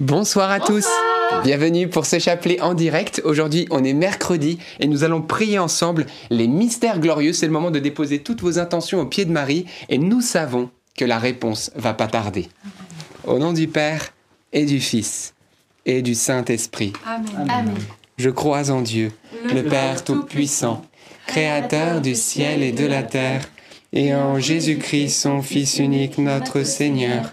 Bonsoir à tous. Bienvenue pour ce chapelet en direct. Aujourd'hui, on est mercredi et nous allons prier ensemble les mystères glorieux. C'est le moment de déposer toutes vos intentions au pied de Marie et nous savons que la réponse va pas tarder. Au nom du Père et du Fils et du Saint-Esprit. Amen. Je crois en Dieu, le Père Tout-Puissant, Créateur du ciel et de la terre, et en Jésus-Christ, son Fils unique, notre Seigneur,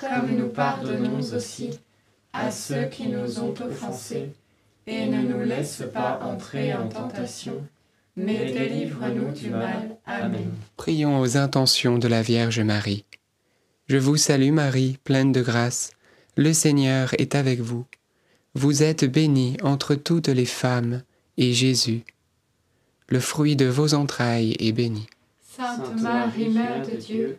comme nous pardonnons aussi à ceux qui nous ont offensés. Et ne nous laisse pas entrer en tentation, mais délivre-nous du mal. Amen. Prions aux intentions de la Vierge Marie. Je vous salue Marie, pleine de grâce. Le Seigneur est avec vous. Vous êtes bénie entre toutes les femmes, et Jésus, le fruit de vos entrailles, est béni. Sainte Marie, Mère de Dieu,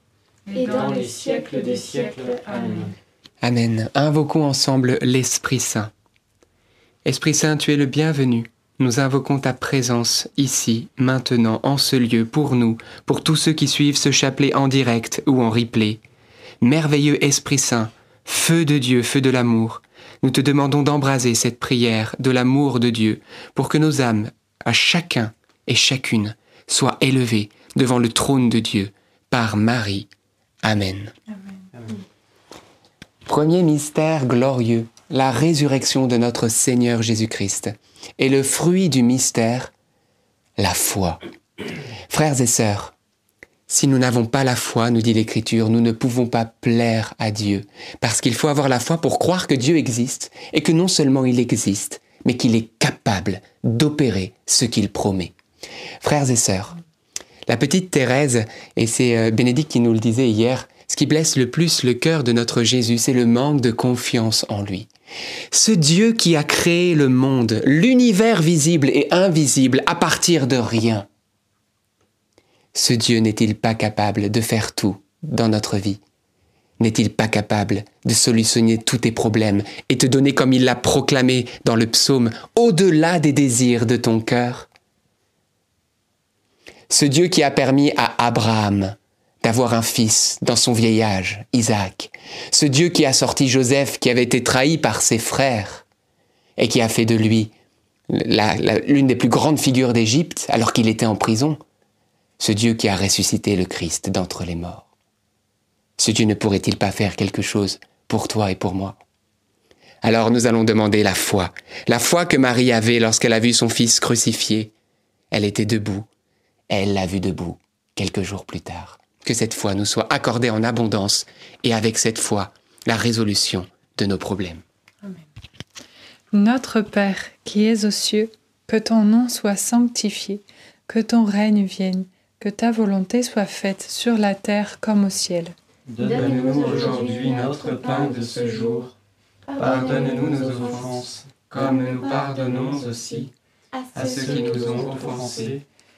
Amen. Amen. Invoquons ensemble l'Esprit Saint. Esprit Saint, tu es le bienvenu. Nous invoquons ta présence ici, maintenant, en ce lieu, pour nous, pour tous ceux qui suivent ce chapelet en direct ou en replay. Merveilleux Esprit Saint, feu de Dieu, feu de l'amour, nous te demandons d'embraser cette prière de l'amour de Dieu pour que nos âmes, à chacun et chacune, soient élevées devant le trône de Dieu par Marie. Amen. Premier mystère glorieux, la résurrection de notre Seigneur Jésus-Christ. Et le fruit du mystère, la foi. Frères et sœurs, si nous n'avons pas la foi, nous dit l'Écriture, nous ne pouvons pas plaire à Dieu. Parce qu'il faut avoir la foi pour croire que Dieu existe, et que non seulement il existe, mais qu'il est capable d'opérer ce qu'il promet. Frères et sœurs, la petite Thérèse, et c'est euh, Bénédicte qui nous le disait hier, ce qui blesse le plus le cœur de notre Jésus, c'est le manque de confiance en lui. Ce Dieu qui a créé le monde, l'univers visible et invisible à partir de rien. Ce Dieu n'est-il pas capable de faire tout dans notre vie? N'est-il pas capable de solutionner tous tes problèmes et te donner, comme il l'a proclamé dans le psaume, au-delà des désirs de ton cœur? Ce Dieu qui a permis à Abraham d'avoir un fils dans son vieil âge, Isaac. Ce Dieu qui a sorti Joseph qui avait été trahi par ses frères et qui a fait de lui l'une des plus grandes figures d'Égypte alors qu'il était en prison. Ce Dieu qui a ressuscité le Christ d'entre les morts. Ce Dieu ne pourrait-il pas faire quelque chose pour toi et pour moi? Alors nous allons demander la foi, la foi que Marie avait lorsqu'elle a vu son fils crucifié. Elle était debout, elle l'a vu debout quelques jours plus tard que cette foi nous soit accordée en abondance et avec cette foi la résolution de nos problèmes. Notre Père qui es aux cieux, que ton nom soit sanctifié, que ton règne vienne, que ta volonté soit faite sur la terre comme au ciel. Donne-nous aujourd'hui notre pain de ce jour. Pardonne-nous nos offenses, comme nous pardonnons aussi à ceux qui nous ont offensés,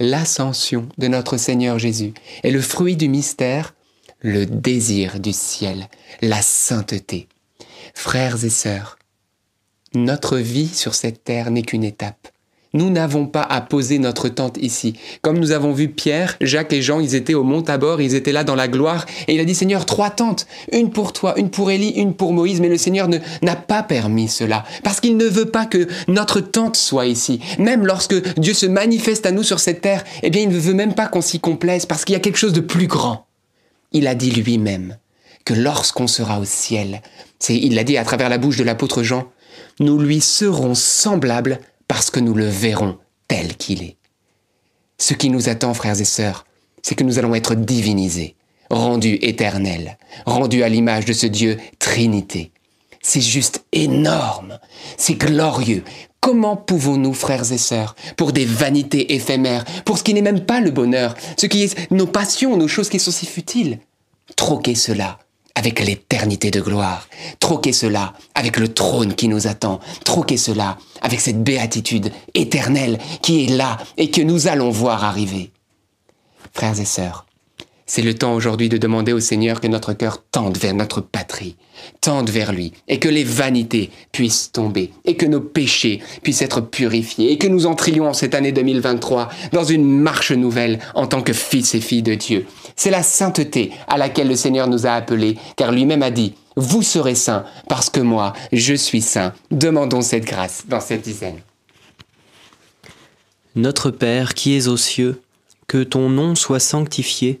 l'ascension de notre Seigneur Jésus. Et le fruit du mystère, le désir du ciel, la sainteté. Frères et sœurs, notre vie sur cette terre n'est qu'une étape. Nous n'avons pas à poser notre tente ici. Comme nous avons vu Pierre, Jacques et Jean, ils étaient au mont Tabor, ils étaient là dans la gloire, et il a dit Seigneur, trois tentes, une pour toi, une pour Élie, une pour Moïse, mais le Seigneur ne- n'a pas permis cela, parce qu'il ne veut pas que notre tente soit ici. Même lorsque Dieu se manifeste à nous sur cette terre, eh bien il ne veut même pas qu'on s'y complaise, parce qu'il y a quelque chose de plus grand. Il a dit lui-même que lorsqu'on sera au ciel, c'est, il l'a dit à travers la bouche de l'apôtre Jean, nous lui serons semblables parce que nous le verrons tel qu'il est. Ce qui nous attend, frères et sœurs, c'est que nous allons être divinisés, rendus éternels, rendus à l'image de ce Dieu Trinité. C'est juste énorme. C'est glorieux. Comment pouvons-nous, frères et sœurs, pour des vanités éphémères, pour ce qui n'est même pas le bonheur, ce qui est nos passions, nos choses qui sont si futiles, troquer cela avec l'éternité de gloire, troquer cela avec le trône qui nous attend, troquer cela avec cette béatitude éternelle qui est là et que nous allons voir arriver. Frères et sœurs, c'est le temps aujourd'hui de demander au Seigneur que notre cœur tende vers notre patrie, tende vers lui, et que les vanités puissent tomber, et que nos péchés puissent être purifiés, et que nous entrions en cette année 2023 dans une marche nouvelle en tant que fils et filles de Dieu. C'est la sainteté à laquelle le Seigneur nous a appelés, car lui-même a dit, vous serez saints, parce que moi, je suis saint. Demandons cette grâce dans cette dizaine. Notre Père qui es aux cieux, que ton nom soit sanctifié,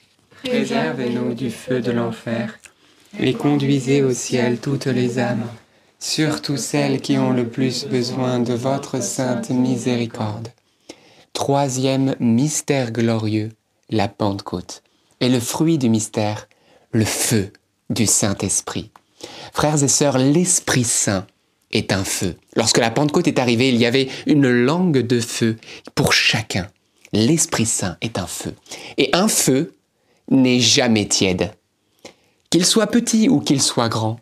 Préservez-nous du feu de l'enfer, et conduisez au ciel toutes les âmes, surtout celles qui ont le plus besoin de votre sainte miséricorde. Troisième mystère glorieux, la Pentecôte. Et le fruit du mystère, le feu du Saint-Esprit. Frères et sœurs, l'Esprit Saint est un feu. Lorsque la Pentecôte est arrivée, il y avait une langue de feu pour chacun. L'Esprit Saint est un feu. Et un feu n'est jamais tiède. Qu'il soit petit ou qu'il soit grand,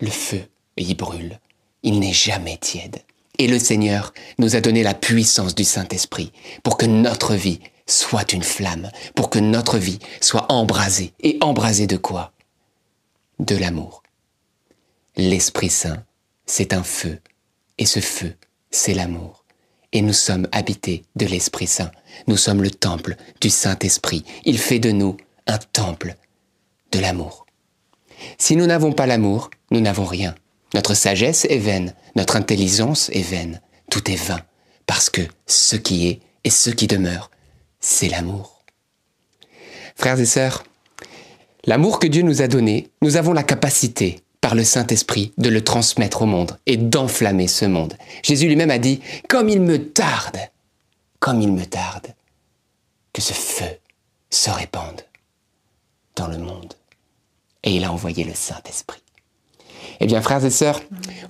le feu y brûle. Il n'est jamais tiède. Et le Seigneur nous a donné la puissance du Saint-Esprit pour que notre vie soit une flamme, pour que notre vie soit embrasée. Et embrasée de quoi? De l'amour. L'Esprit Saint, c'est un feu. Et ce feu, c'est l'amour. Et nous sommes habités de l'Esprit Saint. Nous sommes le temple du Saint-Esprit. Il fait de nous un temple de l'amour. Si nous n'avons pas l'amour, nous n'avons rien. Notre sagesse est vaine, notre intelligence est vaine, tout est vain, parce que ce qui est et ce qui demeure, c'est l'amour. Frères et sœurs, l'amour que Dieu nous a donné, nous avons la capacité, par le Saint-Esprit, de le transmettre au monde et d'enflammer ce monde. Jésus lui-même a dit, comme il me tarde, comme il me tarde, que ce feu se répande dans le monde. Et il a envoyé le Saint-Esprit. Eh bien, frères et sœurs,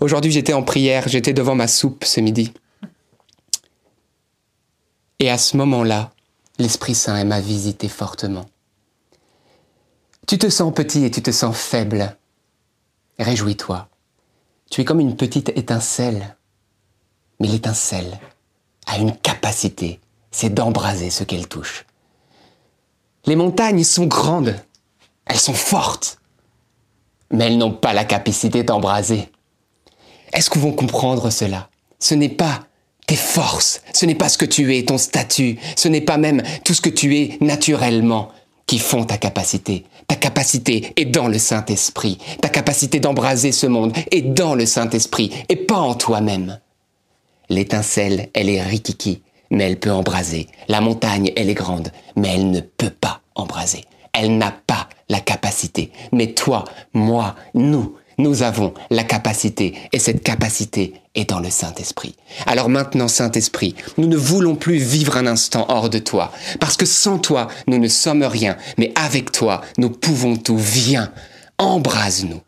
aujourd'hui j'étais en prière, j'étais devant ma soupe ce midi. Et à ce moment-là, l'Esprit Saint m'a visité fortement. Tu te sens petit et tu te sens faible. Réjouis-toi. Tu es comme une petite étincelle. Mais l'étincelle a une capacité, c'est d'embraser ce qu'elle touche. Les montagnes sont grandes, elles sont fortes, mais elles n'ont pas la capacité d'embraser. Est-ce que vous comprendre cela? Ce n'est pas tes forces, ce n'est pas ce que tu es, ton statut, ce n'est pas même tout ce que tu es naturellement qui font ta capacité. Ta capacité est dans le Saint-Esprit. Ta capacité d'embraser ce monde est dans le Saint-Esprit et pas en toi-même. L'étincelle, elle est rikiki, mais elle peut embraser. La montagne, elle est grande, mais elle ne peut pas embraser. Elle n'a pas la capacité. Mais toi, moi, nous, nous avons la capacité et cette capacité est dans le Saint-Esprit. Alors maintenant, Saint-Esprit, nous ne voulons plus vivre un instant hors de toi, parce que sans toi, nous ne sommes rien, mais avec toi, nous pouvons tout. Viens, embrase-nous.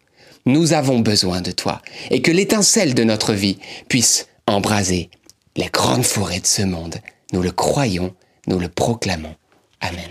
Nous avons besoin de toi et que l'étincelle de notre vie puisse embraser les grandes forêts de ce monde. Nous le croyons, nous le proclamons. Amen.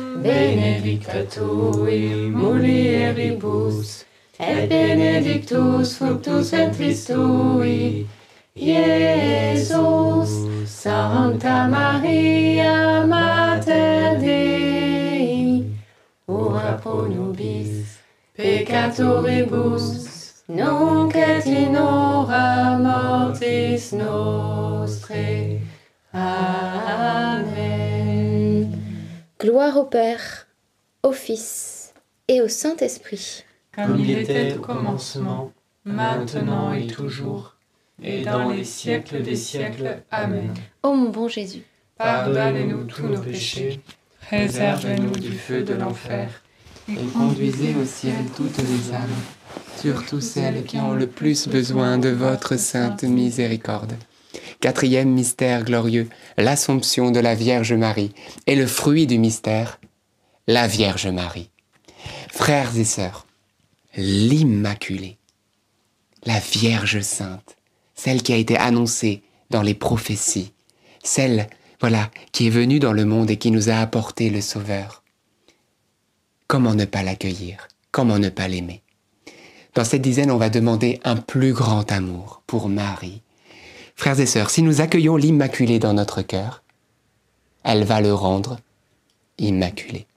benedicta tui mulieribus, et benedictus fructus ventris tui, Iesus. Santa Maria, Mater Dei, ora pro nobis peccatoribus, nunc et in mortis nostrae. Amen. Gloire au Père, au Fils et au Saint-Esprit. Comme il était au commencement, maintenant et toujours, et dans les siècles des siècles. Amen. Ô mon bon Jésus, Pardonne-nous tous nos péchés, préserve-nous du feu de l'enfer, et conduisez au ciel toutes les âmes, surtout celles qui ont le plus besoin de votre sainte miséricorde. Quatrième mystère glorieux, l'Assomption de la Vierge Marie, et le fruit du mystère, la Vierge Marie. Frères et sœurs, l'Immaculée, la Vierge Sainte, celle qui a été annoncée dans les prophéties, celle, voilà, qui est venue dans le monde et qui nous a apporté le Sauveur. Comment ne pas l'accueillir? Comment ne pas l'aimer? Dans cette dizaine, on va demander un plus grand amour pour Marie. Frères et sœurs, si nous accueillons l'Immaculée dans notre cœur, elle va le rendre immaculé.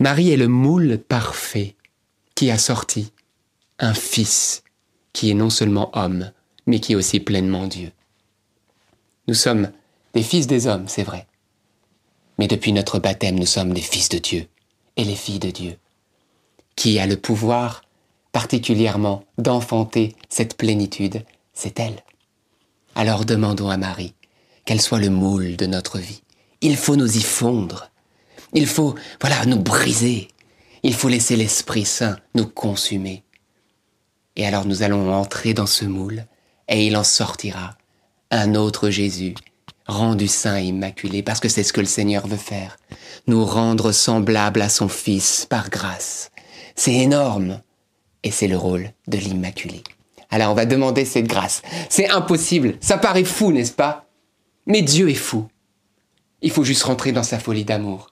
Marie est le moule parfait qui a sorti un fils qui est non seulement homme, mais qui est aussi pleinement Dieu. Nous sommes des fils des hommes, c'est vrai. Mais depuis notre baptême, nous sommes les fils de Dieu et les filles de Dieu. Qui a le pouvoir particulièrement d'enfanter cette plénitude C'est elle. Alors demandons à Marie qu'elle soit le moule de notre vie. Il faut nous y fondre. Il faut, voilà, nous briser. Il faut laisser l'Esprit Saint nous consumer. Et alors nous allons entrer dans ce moule, et il en sortira un autre Jésus, rendu saint et immaculé, parce que c'est ce que le Seigneur veut faire, nous rendre semblables à son Fils par grâce. C'est énorme, et c'est le rôle de l'Immaculé. Alors on va demander cette grâce. C'est impossible, ça paraît fou, n'est-ce pas? Mais Dieu est fou. Il faut juste rentrer dans sa folie d'amour.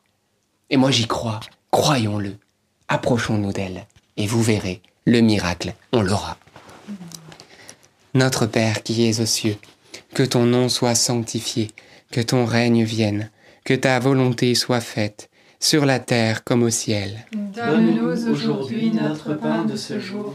Et moi j'y crois, croyons-le. Approchons-nous d'elle, et vous verrez, le miracle, on l'aura. Notre Père qui es aux cieux, que ton nom soit sanctifié, que ton règne vienne, que ta volonté soit faite, sur la terre comme au ciel. Donne-nous aujourd'hui notre pain de ce jour.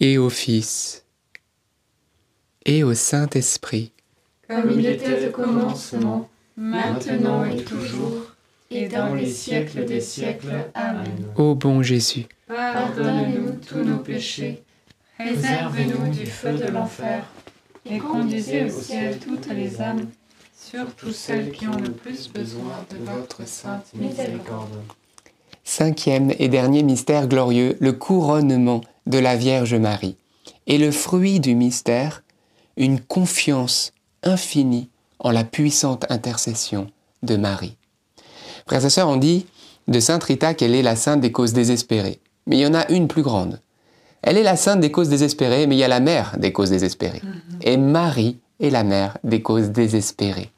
et au Fils et au Saint-Esprit. Comme il était au commencement, maintenant et toujours, et dans les siècles des siècles. Amen. Ô bon Jésus, Pardonne-nous tous nos péchés, réservez-nous du feu de l'enfer, et conduisez au ciel toutes les âmes, surtout celles qui ont le plus besoin de votre sainte miséricorde. Cinquième et dernier mystère glorieux, le couronnement de la Vierge Marie. Et le fruit du mystère, une confiance infinie en la puissante intercession de Marie. Frères et sœurs, on dit de Sainte Rita qu'elle est la sainte des causes désespérées. Mais il y en a une plus grande. Elle est la sainte des causes désespérées, mais il y a la mère des causes désespérées. Et Marie est la mère des causes désespérées.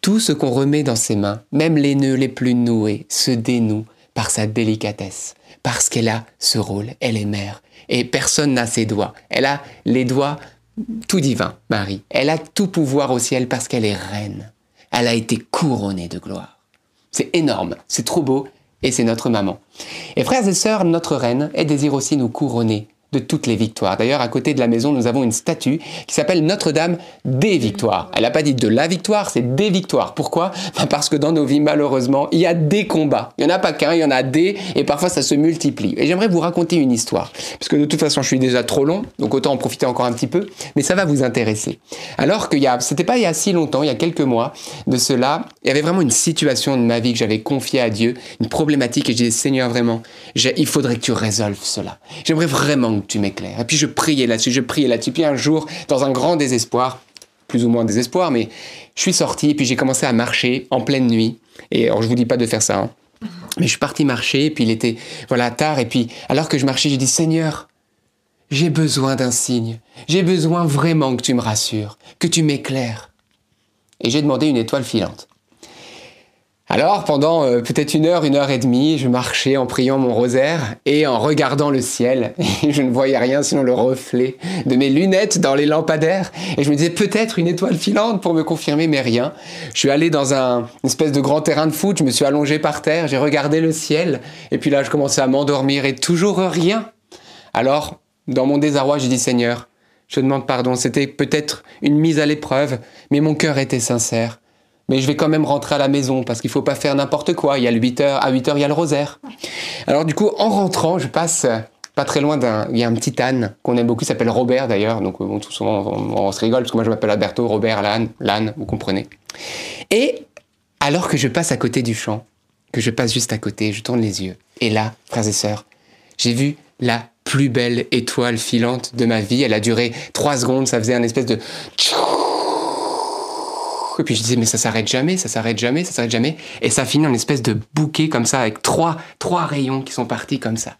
Tout ce qu'on remet dans ses mains, même les nœuds les plus noués, se dénoue par sa délicatesse, parce qu'elle a ce rôle, elle est mère, et personne n'a ses doigts. Elle a les doigts tout divins, Marie. Elle a tout pouvoir au ciel parce qu'elle est reine. Elle a été couronnée de gloire. C'est énorme, c'est trop beau, et c'est notre maman. Et frères et sœurs, notre reine, elle désire aussi nous couronner de toutes les victoires. D'ailleurs, à côté de la maison, nous avons une statue qui s'appelle Notre-Dame des victoires. Elle n'a pas dit de la victoire, c'est des victoires. Pourquoi? Ben Parce que dans nos vies, malheureusement, il y a des combats. Il n'y en a pas qu'un, il y en a des, et parfois ça se multiplie. Et j'aimerais vous raconter une histoire. Parce que de toute façon, je suis déjà trop long, donc autant en profiter encore un petit peu, mais ça va vous intéresser. Alors a, c'était pas il y a si longtemps, il y a quelques mois de cela, il y avait vraiment une situation de ma vie que j'avais confiée à Dieu, une problématique, et je disais, Seigneur, vraiment, il faudrait que tu résolves cela. J'aimerais vraiment que tu m'éclaires. Et puis je priais là-dessus, je priais là-dessus. Puis un jour, dans un grand désespoir, plus ou moins désespoir, mais je suis sorti et puis j'ai commencé à marcher en pleine nuit. Et alors je vous dis pas de faire ça, hein. mais je suis parti marcher. Et puis il était voilà tard. Et puis alors que je marchais, j'ai dit Seigneur, j'ai besoin d'un signe. J'ai besoin vraiment que tu me rassures, que tu m'éclaires. Et j'ai demandé une étoile filante. Alors, pendant euh, peut-être une heure, une heure et demie, je marchais en priant mon rosaire et en regardant le ciel. Je ne voyais rien sinon le reflet de mes lunettes dans les lampadaires. Et je me disais peut-être une étoile filante pour me confirmer, mais rien. Je suis allé dans un espèce de grand terrain de foot, je me suis allongé par terre, j'ai regardé le ciel. Et puis là, je commençais à m'endormir et toujours rien. Alors, dans mon désarroi, j'ai dit Seigneur, Je demande pardon, c'était peut-être une mise à l'épreuve, mais mon cœur était sincère. Mais je vais quand même rentrer à la maison parce qu'il faut pas faire n'importe quoi. Il y a le 8 heures, à 8 heures, il y a le rosaire. Alors du coup, en rentrant, je passe pas très loin d'un, il y a un petit âne qu'on aime beaucoup, il s'appelle Robert d'ailleurs. Donc bon, tout souvent on, on, se rigole parce que moi je m'appelle Alberto, Robert, l'âne, l'âne, vous comprenez. Et alors que je passe à côté du champ, que je passe juste à côté, je tourne les yeux. Et là, frères et sœurs, j'ai vu la plus belle étoile filante de ma vie. Elle a duré trois secondes, ça faisait un espèce de... Et puis je disais, mais ça s'arrête jamais, ça s'arrête jamais, ça s'arrête jamais. Et ça finit en espèce de bouquet comme ça, avec trois, trois rayons qui sont partis comme ça.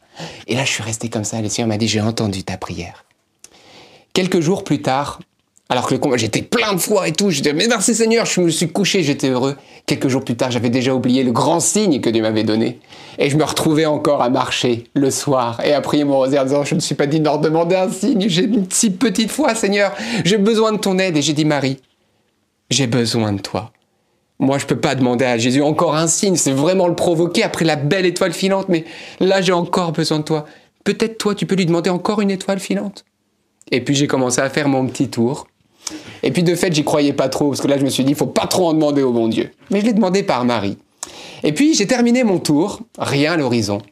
Et là, je suis resté comme ça. Le Seigneur m'a dit, j'ai entendu ta prière. Quelques jours plus tard, alors que j'étais plein de foi et tout. Je disais, mais merci Seigneur, je me suis couché, j'étais heureux. Quelques jours plus tard, j'avais déjà oublié le grand signe que Dieu m'avait donné. Et je me retrouvais encore à marcher le soir et à prier mon rosaire en disant, je ne suis pas dit de demander un signe. J'ai une si petite foi, Seigneur. J'ai besoin de ton aide. Et j'ai dit, Marie, j'ai besoin de toi. Moi, je peux pas demander à Jésus encore un signe. C'est vraiment le provoquer après la belle étoile filante. Mais là, j'ai encore besoin de toi. Peut-être toi, tu peux lui demander encore une étoile filante. Et puis j'ai commencé à faire mon petit tour et puis de fait, j'y croyais pas trop, parce que là, je me suis dit, faut pas trop en demander au bon Dieu. Mais je l'ai demandé par Marie. Et puis, j'ai terminé mon tour, rien à l'horizon.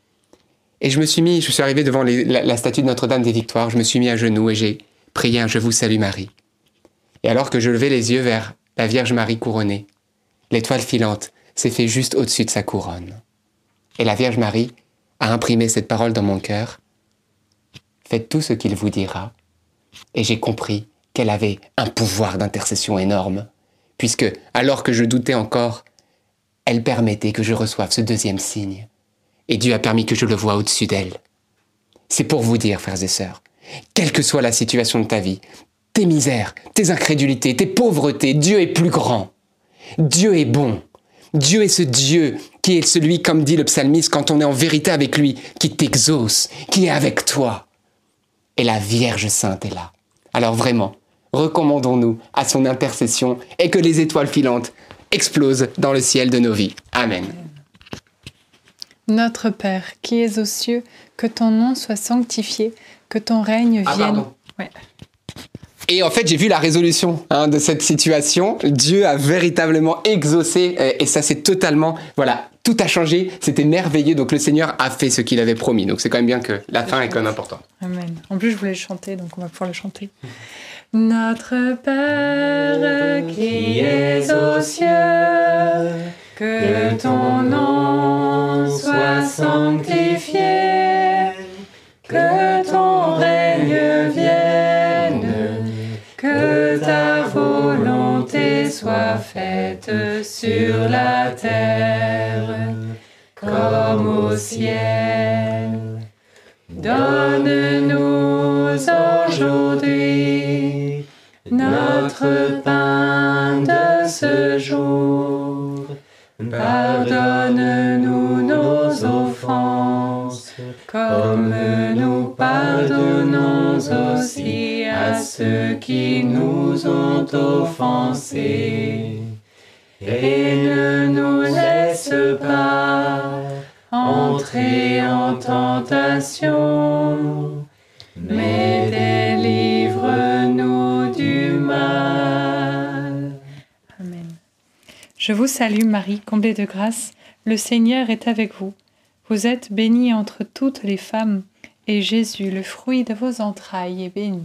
Et je me suis mis, je suis arrivé devant la, statue de Notre-Dame des Victoires, je me suis mis à genoux et j'ai prié un Je vous salue Marie. Et alors que je levais les yeux vers la Vierge Marie couronnée, l'étoile filante s'est fait juste au-dessus de sa couronne. Et la Vierge Marie a imprimé cette parole dans mon cœur. Faites tout ce qu'il vous dira. Et j'ai compris qu'elle avait un pouvoir d'intercession énorme, puisque, alors que je doutais encore, elle permettait que je reçoive ce deuxième signe, et Dieu a permis que je le voie au-dessus d'elle. C'est pour vous dire, frères et sœurs, quelle que soit la situation de ta vie, tes misères, tes incrédulités, tes pauvretés, Dieu est plus grand. Dieu est bon. Dieu est ce Dieu qui est celui, comme dit le psalmiste, quand on est en vérité avec lui, qui t'exauce, qui est avec toi. Et la Vierge Sainte est là. Alors vraiment, recommandons-nous à son intercession et que les étoiles filantes explosent dans le ciel de nos vies. Amen. Notre Père, qui es aux cieux, que ton nom soit sanctifié, que ton règne ah, vienne. Et en fait, j'ai vu la résolution hein, de cette situation. Dieu a véritablement exaucé, et ça c'est totalement, voilà, tout a changé. C'était merveilleux. Donc le Seigneur a fait ce qu'il avait promis. Donc c'est quand même bien que la fin est quand même importante. Amen. En plus, je voulais chanter, donc on va pouvoir le chanter. Notre Père qui es aux cieux, que ton nom soit sanctifié, soit faite sur la terre comme au ciel. Donne-nous aujourd'hui notre pain de ce jour. Pardonne-nous nos offenses, comme qui nous ont offensés. Et ne nous laisse pas entrer en tentation, mais délivre-nous du mal. Amen. Je vous salue Marie, comblée de grâce, le Seigneur est avec vous. Vous êtes bénie entre toutes les femmes, et Jésus, le fruit de vos entrailles, est béni.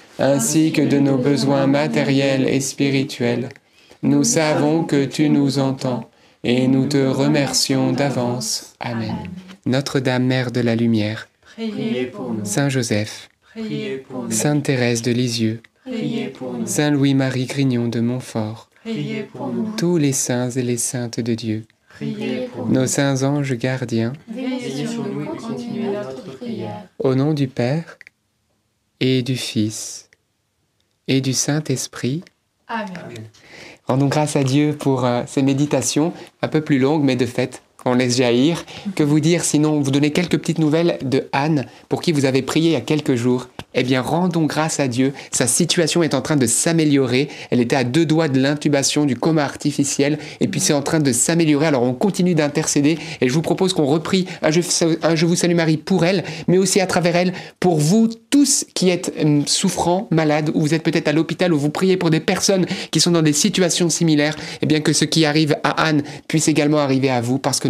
ainsi que de nos besoins matériels et spirituels. Nous savons que tu nous entends, et nous te remercions d'avance. Amen. Notre-Dame, Mère de la Lumière, priez pour nous. Saint Joseph, Priez pour nous. Sainte Thérèse de Lisieux, Priez pour nous. Saint Louis-Marie Grignon de Montfort, Priez pour nous. tous les saints et les saintes de Dieu, Priez pour nous. nos saints anges gardiens, Veillez sur nous et continuez notre prière. au nom du Père et du Fils et du Saint-Esprit. Amen. Rendons grâce à Dieu pour euh, ces méditations un peu plus longues, mais de fait, on laisse jaillir. Que vous dire sinon, vous donner quelques petites nouvelles de Anne, pour qui vous avez prié il y a quelques jours. Eh bien, rendons grâce à Dieu. Sa situation est en train de s'améliorer. Elle était à deux doigts de l'intubation, du coma artificiel, et puis c'est en train de s'améliorer. Alors, on continue d'intercéder, et je vous propose qu'on reprie un je, vous salue Marie pour elle, mais aussi à travers elle, pour vous tous qui êtes hum, souffrants, malades, ou vous êtes peut-être à l'hôpital, ou vous priez pour des personnes qui sont dans des situations similaires, et bien que ce qui arrive à Anne puisse également arriver à vous, parce que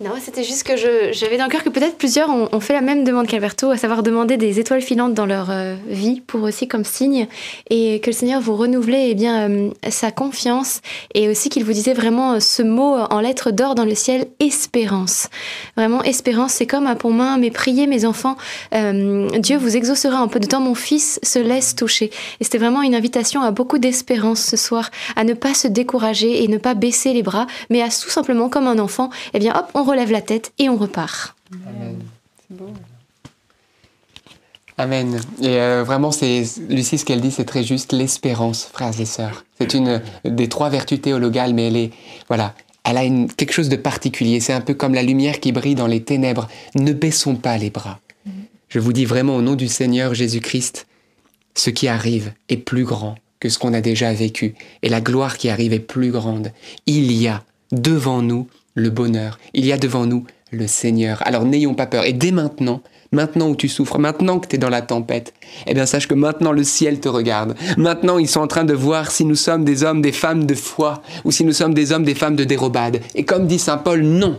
Non, c'était juste que j'avais dans le cœur que peut-être plusieurs ont, fait la même demande qu'Alberto, à savoir demander des étoiles filantes dans leur euh, vie pour aussi comme signe, et que le Seigneur vous renouvelait eh bien, euh, sa confiance, et aussi qu'il vous disait vraiment euh, ce mot en lettres d'or dans le ciel, espérance. Vraiment, espérance, c'est comme un pont main, mais priez mes enfants, Dieu vous exaucera un peu de temps, mon fils se laisse toucher. Et c'était vraiment une invitation à beaucoup d'espérance ce soir, à ne pas se décourager et ne pas baisser les bras, mais à tout simplement, comme un enfant, eh bien hop, on relève la tête et on repart. Amen. C'est beau. Amen. Et euh, vraiment, c'est Lucie, ce qu'elle dit, c'est très juste. L'espérance, frères et sœurs. C'est une des trois vertus théologales, mais elle est, voilà, elle a une, quelque chose de particulier. C'est un peu comme la lumière qui brille dans les ténèbres. Ne baissons pas les bras. Je vous dis vraiment au nom du Seigneur Jésus-Christ, ce qui arrive est plus grand que ce qu'on a déjà vécu. Et la gloire qui arrive est plus grande. Il y a devant nous le bonheur. Il y a devant nous le Seigneur. Alors n'ayons pas peur. Et dès maintenant, Maintenant où tu souffres, maintenant que tu es dans la tempête, eh bien sache que maintenant le ciel te regarde. Maintenant ils sont en train de voir si nous sommes des hommes, des femmes de foi, ou si nous sommes des hommes, des femmes de dérobade. Et comme dit Saint Paul, non,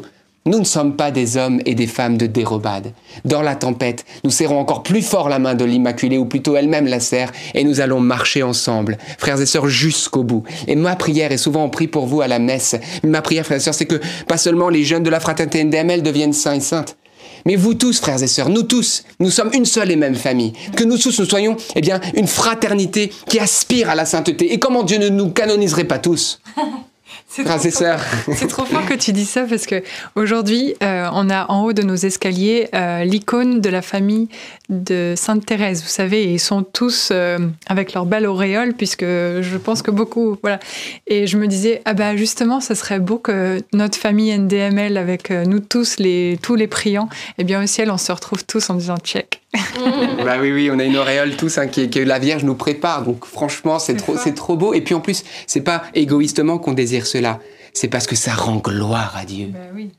nous ne sommes pas des hommes et des femmes de dérobade. Dans la tempête, nous serrons encore plus fort la main de l'Immaculée, ou plutôt elle-même la serre, et nous allons marcher ensemble, frères et sœurs, jusqu'au bout. Et ma prière, et souvent on prie pour vous à la messe, ma prière, frères et sœurs, c'est que pas seulement les jeunes de la fraternité NDML deviennent saints et saintes, mais vous tous, frères et sœurs, nous tous, nous sommes une seule et même famille. Que nous tous, nous soyons, eh bien, une fraternité qui aspire à la sainteté. Et comment Dieu ne nous canoniserait pas tous? Sœurs. C'est trop fort que tu dis ça parce que aujourd'hui, euh, on a en haut de nos escaliers euh, l'icône de la famille de Sainte Thérèse. Vous savez, ils sont tous euh, avec leur belle auréole puisque je pense que beaucoup, voilà. Et je me disais, ah bah justement, ça serait beau que notre famille NDML avec nous tous les tous les priants, eh bien au ciel, on se retrouve tous en disant check. bah oui, oui, on a une auréole tous hein, qui, que la Vierge nous prépare. Donc franchement, c'est trop, c'est trop beau. Et puis en plus, c'est pas égoïstement qu'on désire cela. C'est parce que ça rend gloire à Dieu. Bah oui.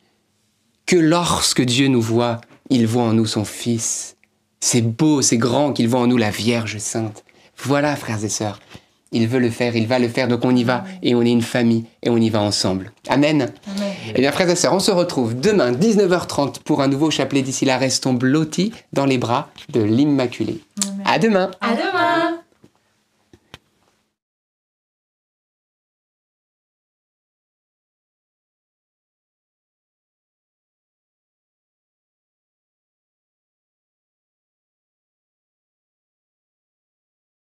Que lorsque Dieu nous voit, il voit en nous son Fils. C'est beau, c'est grand qu'il voit en nous la Vierge Sainte. Voilà, frères et sœurs. Il veut le faire, il va le faire, donc on y va, et on est une famille, et on y va ensemble. Amen. Amen. Eh bien, frères et sœurs, on se retrouve demain, 19h30, pour un nouveau chapelet. D'ici là, restons blottis dans les bras de l'Immaculée. À demain. À demain